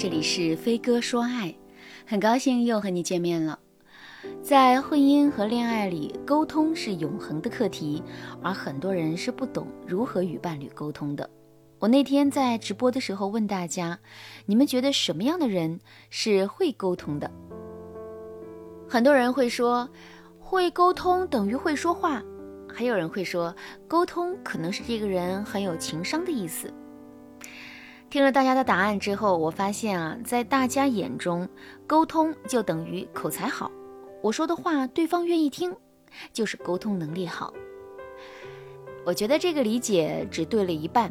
这里是飞哥说爱，很高兴又和你见面了。在婚姻和恋爱里，沟通是永恒的课题，而很多人是不懂如何与伴侣沟通的。我那天在直播的时候问大家，你们觉得什么样的人是会沟通的？很多人会说，会沟通等于会说话，还有人会说，沟通可能是这个人很有情商的意思。听了大家的答案之后，我发现啊，在大家眼中，沟通就等于口才好。我说的话对方愿意听，就是沟通能力好。我觉得这个理解只对了一半。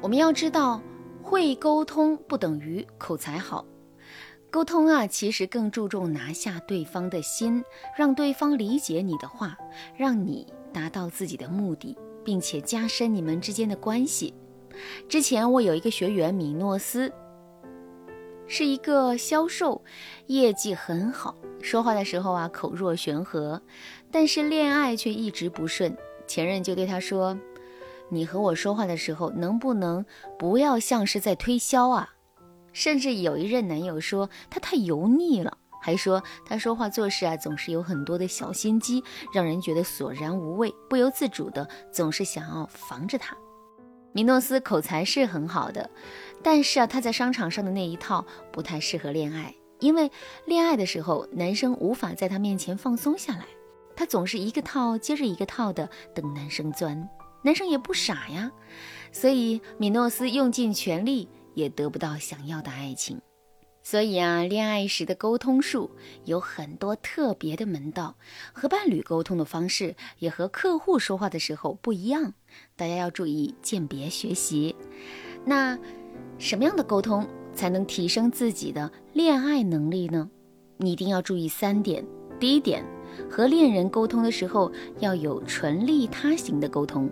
我们要知道，会沟通不等于口才好。沟通啊，其实更注重拿下对方的心，让对方理解你的话，让你达到自己的目的，并且加深你们之间的关系。之前我有一个学员米诺斯，是一个销售，业绩很好，说话的时候啊口若悬河，但是恋爱却一直不顺。前任就对他说：“你和我说话的时候，能不能不要像是在推销啊？”甚至有一任男友说他太油腻了，还说他说话做事啊总是有很多的小心机，让人觉得索然无味，不由自主的总是想要防着他。米诺斯口才是很好的，但是啊，他在商场上的那一套不太适合恋爱，因为恋爱的时候，男生无法在他面前放松下来，他总是一个套接着一个套的等男生钻，男生也不傻呀，所以米诺斯用尽全力也得不到想要的爱情。所以啊，恋爱时的沟通术有很多特别的门道，和伴侣沟通的方式也和客户说话的时候不一样，大家要注意鉴别学习。那什么样的沟通才能提升自己的恋爱能力呢？你一定要注意三点。第一点，和恋人沟通的时候要有纯利他型的沟通。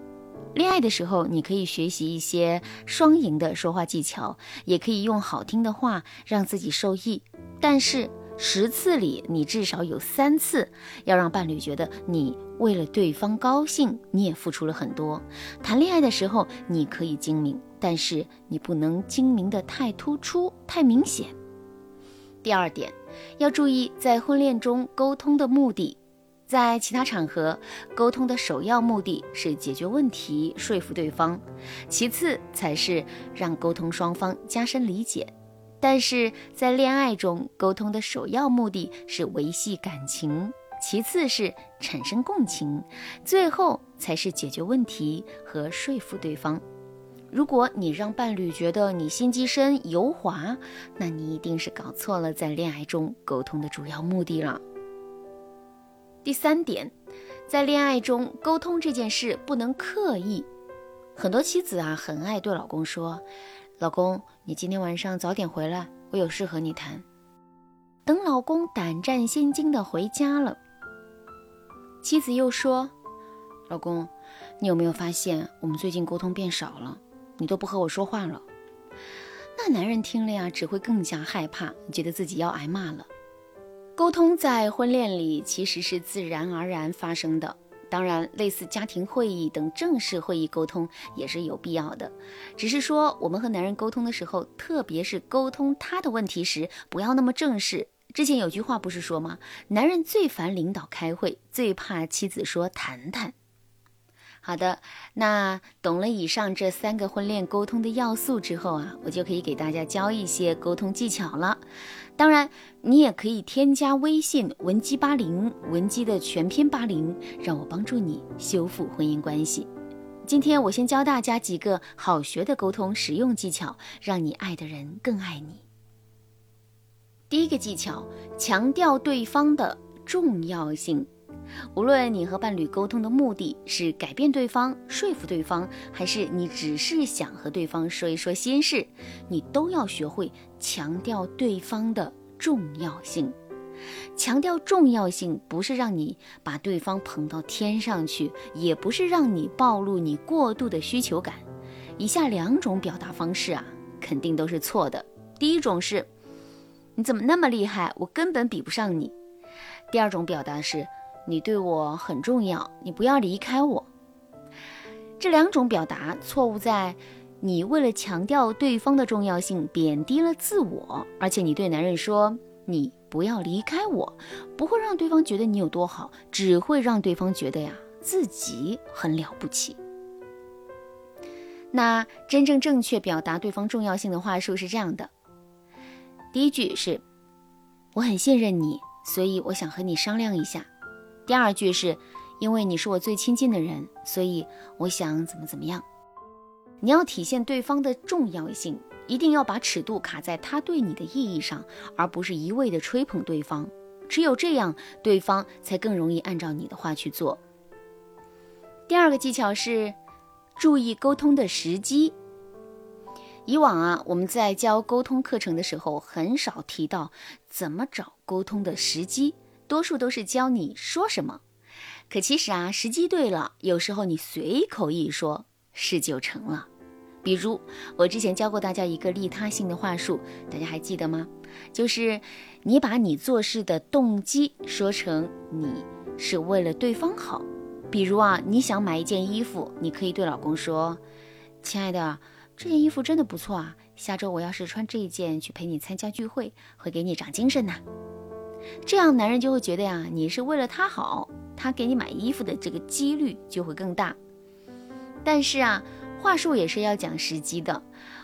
恋爱的时候，你可以学习一些双赢的说话技巧，也可以用好听的话让自己受益。但是十次里，你至少有三次要让伴侣觉得你为了对方高兴，你也付出了很多。谈恋爱的时候，你可以精明，但是你不能精明的太突出、太明显。第二点，要注意在婚恋中沟通的目的。在其他场合，沟通的首要目的是解决问题、说服对方，其次才是让沟通双方加深理解。但是在恋爱中，沟通的首要目的是维系感情，其次是产生共情，最后才是解决问题和说服对方。如果你让伴侣觉得你心机深、油滑，那你一定是搞错了在恋爱中沟通的主要目的了。第三点，在恋爱中沟通这件事不能刻意。很多妻子啊，很爱对老公说：“老公，你今天晚上早点回来，我有事和你谈。”等老公胆战心惊的回家了，妻子又说：“老公，你有没有发现我们最近沟通变少了？你都不和我说话了。”那男人听了呀，只会更加害怕，觉得自己要挨骂了。沟通在婚恋里其实是自然而然发生的，当然，类似家庭会议等正式会议沟通也是有必要的。只是说，我们和男人沟通的时候，特别是沟通他的问题时，不要那么正式。之前有句话不是说吗？男人最烦领导开会，最怕妻子说谈谈。好的，那懂了以上这三个婚恋沟通的要素之后啊，我就可以给大家教一些沟通技巧了。当然，你也可以添加微信文姬八零，文姬的全拼八零，让我帮助你修复婚姻关系。今天我先教大家几个好学的沟通实用技巧，让你爱的人更爱你。第一个技巧，强调对方的重要性。无论你和伴侣沟通的目的是改变对方、说服对方，还是你只是想和对方说一说心事，你都要学会强调对方的重要性。强调重要性，不是让你把对方捧到天上去，也不是让你暴露你过度的需求感。以下两种表达方式啊，肯定都是错的。第一种是，你怎么那么厉害，我根本比不上你。第二种表达是。你对我很重要，你不要离开我。这两种表达错误在，你为了强调对方的重要性，贬低了自我，而且你对男人说你不要离开我，不会让对方觉得你有多好，只会让对方觉得呀自己很了不起。那真正正确表达对方重要性的话术是这样的：第一句是“我很信任你，所以我想和你商量一下”；第二句是“因为你是我最亲近的人，所以我想怎么怎么样”。你要体现对方的重要性，一定要把尺度卡在他对你的意义上，而不是一味的吹捧对方。只有这样，对方才更容易按照你的话去做。第二个技巧是。注意沟通的时机。以往啊，我们在教沟通课程的时候，很少提到怎么找沟通的时机，多数都是教你说什么。可其实啊，时机对了，有时候你随口一说，事就成了。比如我之前教过大家一个利他性的话术，大家还记得吗？就是你把你做事的动机说成你是为了对方好。比如啊，你想买一件衣服，你可以对老公说：“亲爱的，这件衣服真的不错啊，下周我要是穿这一件去陪你参加聚会，会给你长精神呐。”这样男人就会觉得呀，你是为了他好，他给你买衣服的这个几率就会更大。但是啊，话术也是要讲时机的。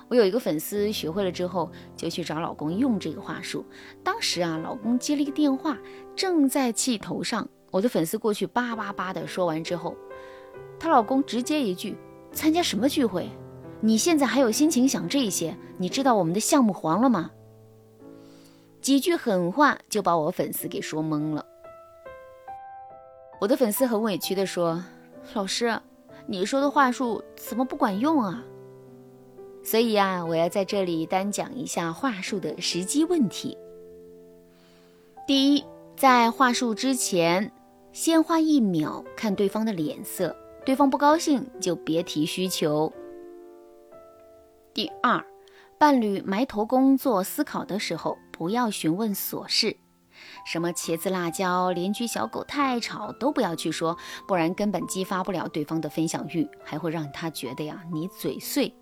我有一个粉丝学会了之后，就去找老公用这个话术。当时啊，老公接了一个电话，正在气头上。我的粉丝过去叭叭叭的说完之后，她老公直接一句：“参加什么聚会？你现在还有心情想这些？你知道我们的项目黄了吗？”几句狠话就把我粉丝给说懵了。我的粉丝很委屈的说：“老师，你说的话术怎么不管用啊？”所以呀，我要在这里单讲一下话术的时机问题。第一，在话术之前。先花一秒看对方的脸色，对方不高兴就别提需求。第二，伴侣埋头工作思考的时候，不要询问琐事，什么茄子辣椒、邻居小狗太吵都不要去说，不然根本激发不了对方的分享欲，还会让他觉得呀你嘴碎。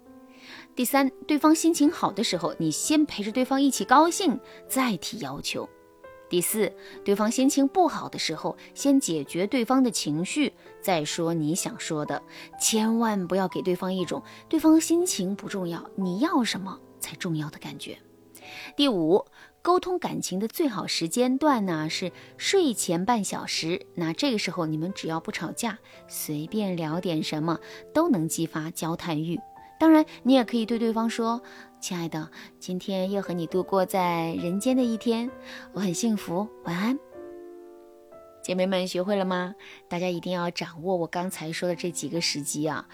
第三，对方心情好的时候，你先陪着对方一起高兴，再提要求。第四，对方心情不好的时候，先解决对方的情绪，再说你想说的，千万不要给对方一种对方心情不重要，你要什么才重要的感觉。第五，沟通感情的最好时间段呢是睡前半小时，那这个时候你们只要不吵架，随便聊点什么，都能激发交谈欲。当然，你也可以对对方说。亲爱的，今天又和你度过在人间的一天，我很幸福。晚安，姐妹们，学会了吗？大家一定要掌握我刚才说的这几个时机啊！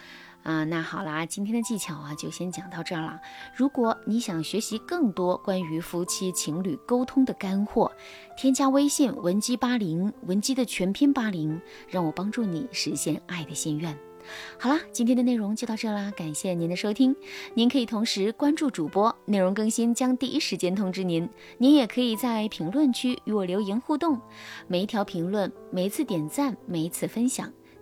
啊，那好啦，今天的技巧啊就先讲到这儿了。如果你想学习更多关于夫妻情侣沟通的干货，添加微信文姬八零，文姬的全拼八零，让我帮助你实现爱的心愿。好啦，今天的内容就到这啦，感谢您的收听。您可以同时关注主播，内容更新将第一时间通知您。您也可以在评论区与我留言互动，每一条评论、每一次点赞、每一次分享，